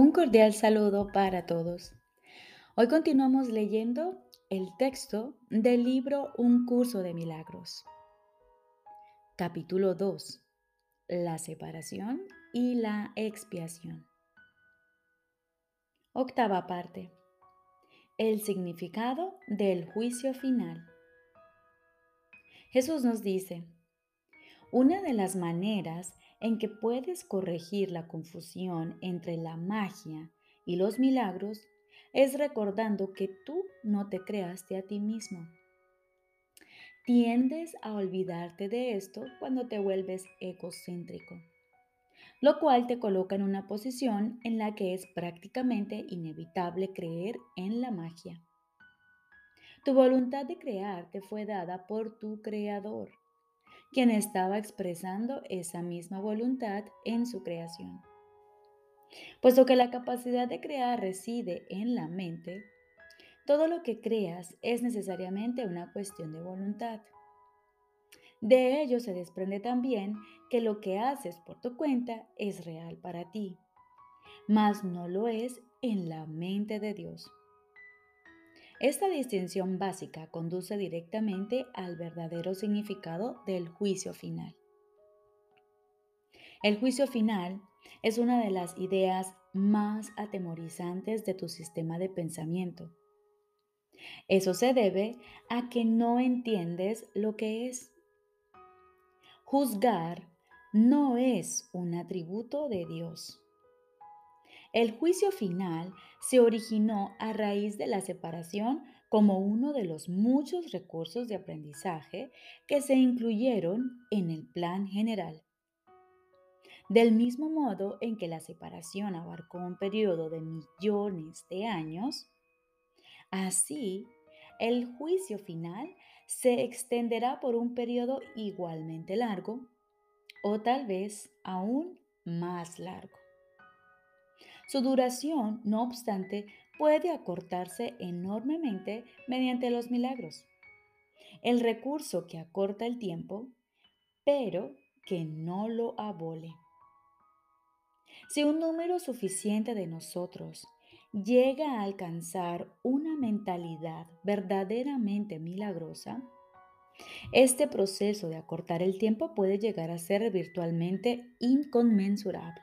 Un cordial saludo para todos. Hoy continuamos leyendo el texto del libro Un curso de milagros. Capítulo 2. La separación y la expiación. Octava parte. El significado del juicio final. Jesús nos dice, una de las maneras en que puedes corregir la confusión entre la magia y los milagros es recordando que tú no te creaste a ti mismo. Tiendes a olvidarte de esto cuando te vuelves egocéntrico, lo cual te coloca en una posición en la que es prácticamente inevitable creer en la magia. Tu voluntad de crear te fue dada por tu creador quien estaba expresando esa misma voluntad en su creación. Puesto que la capacidad de crear reside en la mente, todo lo que creas es necesariamente una cuestión de voluntad. De ello se desprende también que lo que haces por tu cuenta es real para ti, mas no lo es en la mente de Dios. Esta distinción básica conduce directamente al verdadero significado del juicio final. El juicio final es una de las ideas más atemorizantes de tu sistema de pensamiento. Eso se debe a que no entiendes lo que es. Juzgar no es un atributo de Dios. El juicio final se originó a raíz de la separación como uno de los muchos recursos de aprendizaje que se incluyeron en el plan general. Del mismo modo en que la separación abarcó un periodo de millones de años, así el juicio final se extenderá por un periodo igualmente largo o tal vez aún más largo. Su duración, no obstante, puede acortarse enormemente mediante los milagros. El recurso que acorta el tiempo, pero que no lo abole. Si un número suficiente de nosotros llega a alcanzar una mentalidad verdaderamente milagrosa, este proceso de acortar el tiempo puede llegar a ser virtualmente inconmensurable.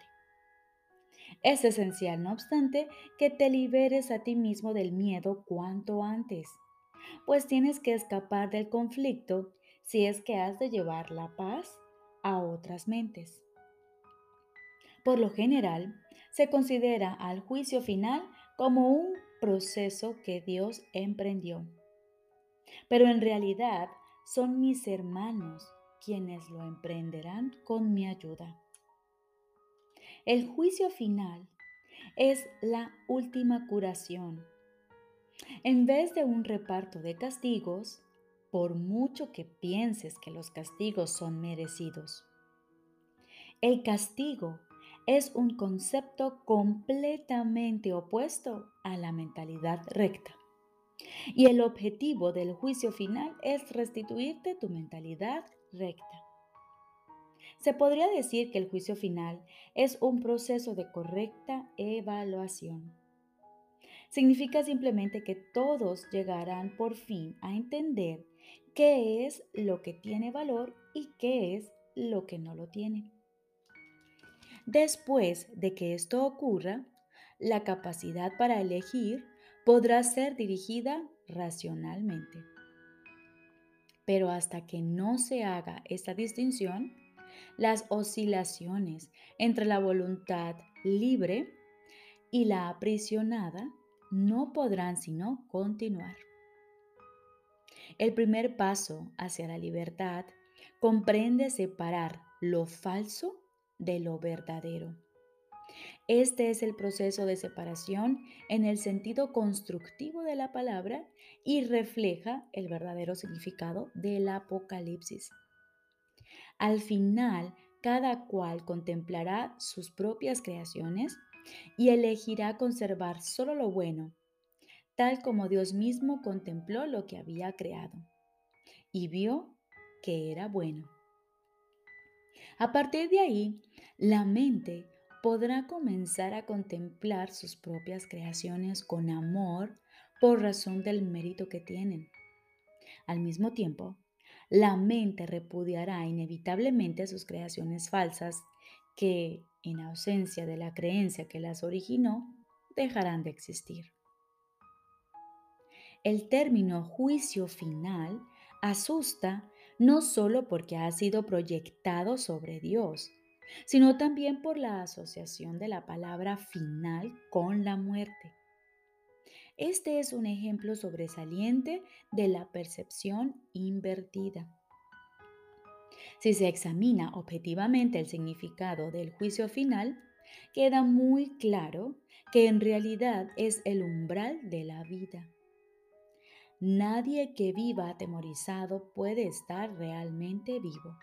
Es esencial, no obstante, que te liberes a ti mismo del miedo cuanto antes, pues tienes que escapar del conflicto si es que has de llevar la paz a otras mentes. Por lo general, se considera al juicio final como un proceso que Dios emprendió. Pero en realidad son mis hermanos quienes lo emprenderán con mi ayuda. El juicio final es la última curación. En vez de un reparto de castigos, por mucho que pienses que los castigos son merecidos. El castigo es un concepto completamente opuesto a la mentalidad recta. Y el objetivo del juicio final es restituirte tu mentalidad recta. Se podría decir que el juicio final es un proceso de correcta evaluación. Significa simplemente que todos llegarán por fin a entender qué es lo que tiene valor y qué es lo que no lo tiene. Después de que esto ocurra, la capacidad para elegir podrá ser dirigida racionalmente. Pero hasta que no se haga esta distinción, las oscilaciones entre la voluntad libre y la aprisionada no podrán sino continuar. El primer paso hacia la libertad comprende separar lo falso de lo verdadero. Este es el proceso de separación en el sentido constructivo de la palabra y refleja el verdadero significado del Apocalipsis. Al final, cada cual contemplará sus propias creaciones y elegirá conservar solo lo bueno, tal como Dios mismo contempló lo que había creado y vio que era bueno. A partir de ahí, la mente podrá comenzar a contemplar sus propias creaciones con amor por razón del mérito que tienen. Al mismo tiempo, la mente repudiará inevitablemente sus creaciones falsas que, en ausencia de la creencia que las originó, dejarán de existir. El término juicio final asusta no solo porque ha sido proyectado sobre Dios, sino también por la asociación de la palabra final con la muerte. Este es un ejemplo sobresaliente de la percepción invertida. Si se examina objetivamente el significado del juicio final, queda muy claro que en realidad es el umbral de la vida. Nadie que viva atemorizado puede estar realmente vivo.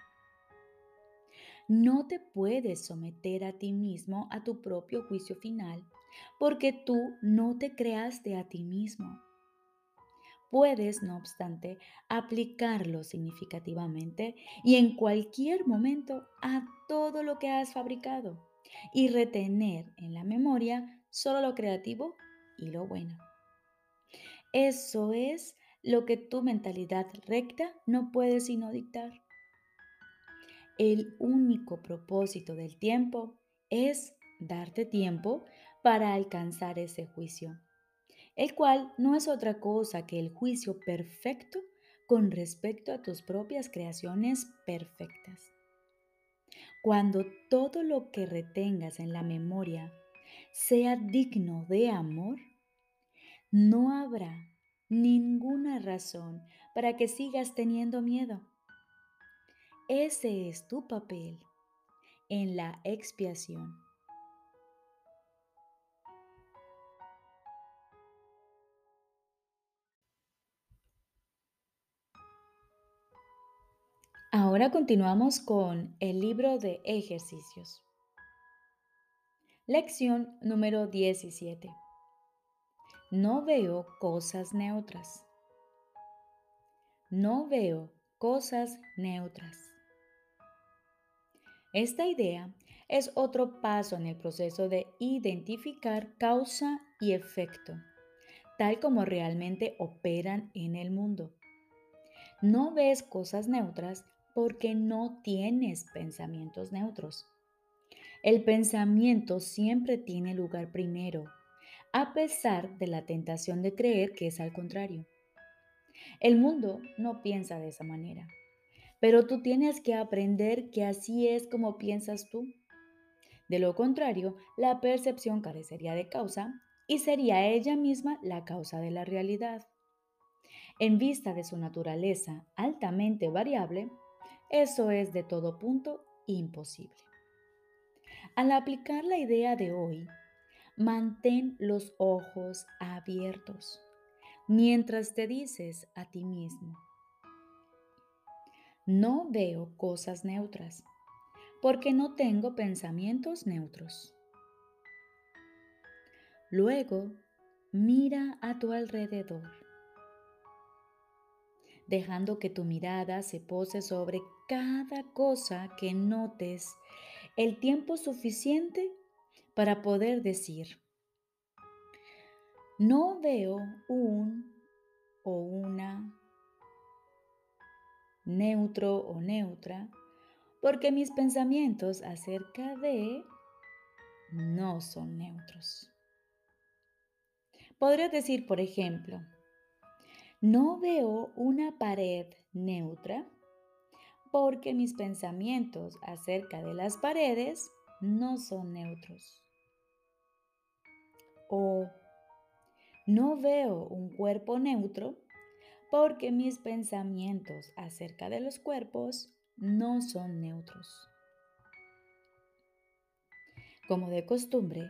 No te puedes someter a ti mismo a tu propio juicio final porque tú no te creaste a ti mismo. Puedes, no obstante, aplicarlo significativamente y en cualquier momento a todo lo que has fabricado y retener en la memoria solo lo creativo y lo bueno. Eso es lo que tu mentalidad recta no puede sino dictar. El único propósito del tiempo es darte tiempo para alcanzar ese juicio, el cual no es otra cosa que el juicio perfecto con respecto a tus propias creaciones perfectas. Cuando todo lo que retengas en la memoria sea digno de amor, no habrá ninguna razón para que sigas teniendo miedo. Ese es tu papel en la expiación. Ahora continuamos con el libro de ejercicios. Lección número 17. No veo cosas neutras. No veo cosas neutras. Esta idea es otro paso en el proceso de identificar causa y efecto, tal como realmente operan en el mundo. No ves cosas neutras porque no tienes pensamientos neutros. El pensamiento siempre tiene lugar primero, a pesar de la tentación de creer que es al contrario. El mundo no piensa de esa manera, pero tú tienes que aprender que así es como piensas tú. De lo contrario, la percepción carecería de causa y sería ella misma la causa de la realidad. En vista de su naturaleza altamente variable, eso es de todo punto imposible. Al aplicar la idea de hoy, mantén los ojos abiertos mientras te dices a ti mismo, no veo cosas neutras porque no tengo pensamientos neutros. Luego, mira a tu alrededor dejando que tu mirada se pose sobre cada cosa que notes el tiempo suficiente para poder decir, no veo un o una neutro o neutra porque mis pensamientos acerca de no son neutros. Podría decir, por ejemplo, no veo una pared neutra porque mis pensamientos acerca de las paredes no son neutros. O no veo un cuerpo neutro porque mis pensamientos acerca de los cuerpos no son neutros. Como de costumbre,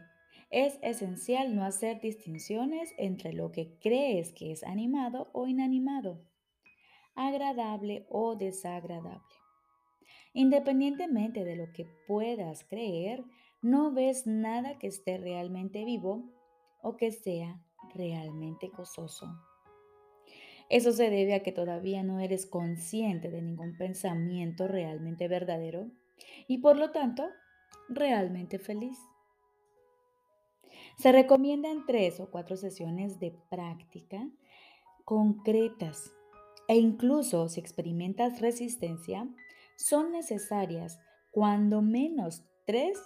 es esencial no hacer distinciones entre lo que crees que es animado o inanimado, agradable o desagradable. Independientemente de lo que puedas creer, no ves nada que esté realmente vivo o que sea realmente gozoso. Eso se debe a que todavía no eres consciente de ningún pensamiento realmente verdadero y por lo tanto realmente feliz. Se recomiendan tres o cuatro sesiones de práctica concretas e incluso si experimentas resistencia, son necesarias cuando menos tres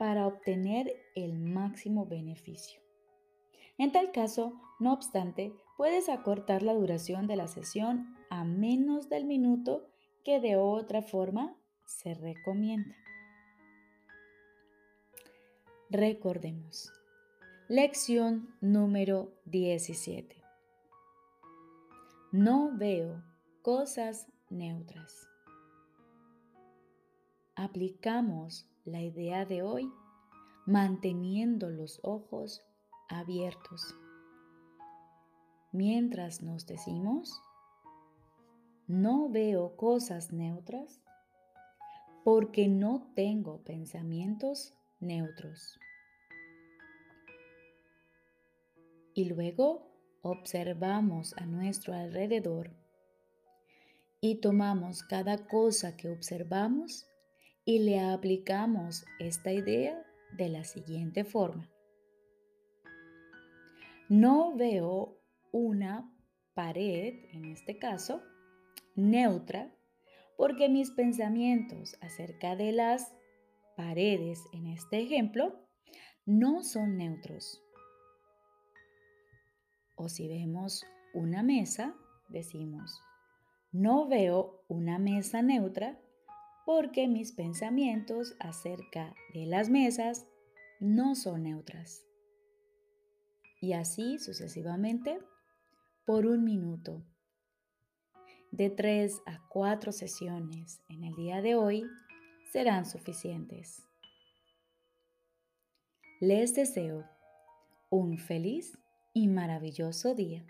para obtener el máximo beneficio. En tal caso, no obstante, puedes acortar la duración de la sesión a menos del minuto que de otra forma se recomienda. Recordemos. Lección número 17. No veo cosas neutras. Aplicamos la idea de hoy manteniendo los ojos abiertos. Mientras nos decimos, no veo cosas neutras porque no tengo pensamientos neutros. Y luego observamos a nuestro alrededor y tomamos cada cosa que observamos y le aplicamos esta idea de la siguiente forma. No veo una pared, en este caso, neutra, porque mis pensamientos acerca de las paredes, en este ejemplo, no son neutros. O si vemos una mesa, decimos, no veo una mesa neutra porque mis pensamientos acerca de las mesas no son neutras. Y así sucesivamente por un minuto. De tres a cuatro sesiones en el día de hoy serán suficientes. Les deseo un feliz y maravilloso día.